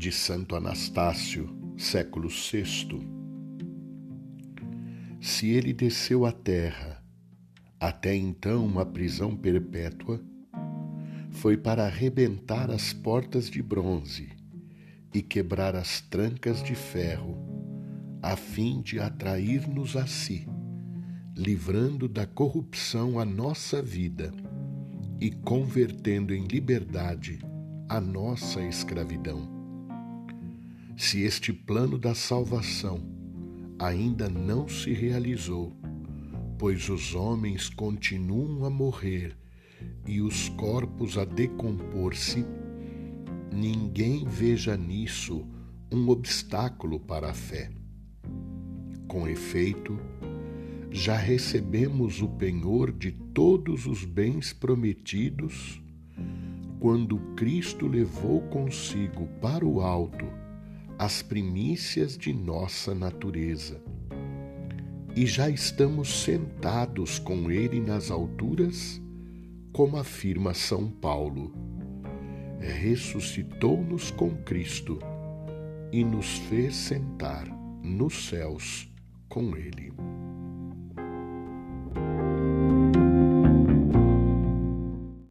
de Santo Anastácio, século VI. Se ele desceu à terra, até então uma prisão perpétua, foi para arrebentar as portas de bronze e quebrar as trancas de ferro, a fim de atrair-nos a si, livrando da corrupção a nossa vida e convertendo em liberdade a nossa escravidão. Se este plano da salvação ainda não se realizou, pois os homens continuam a morrer e os corpos a decompor-se, ninguém veja nisso um obstáculo para a fé. Com efeito, já recebemos o penhor de todos os bens prometidos quando Cristo levou consigo para o alto as primícias de nossa natureza. E já estamos sentados com Ele nas alturas, como afirma São Paulo. Ressuscitou-nos com Cristo e nos fez sentar nos céus com Ele.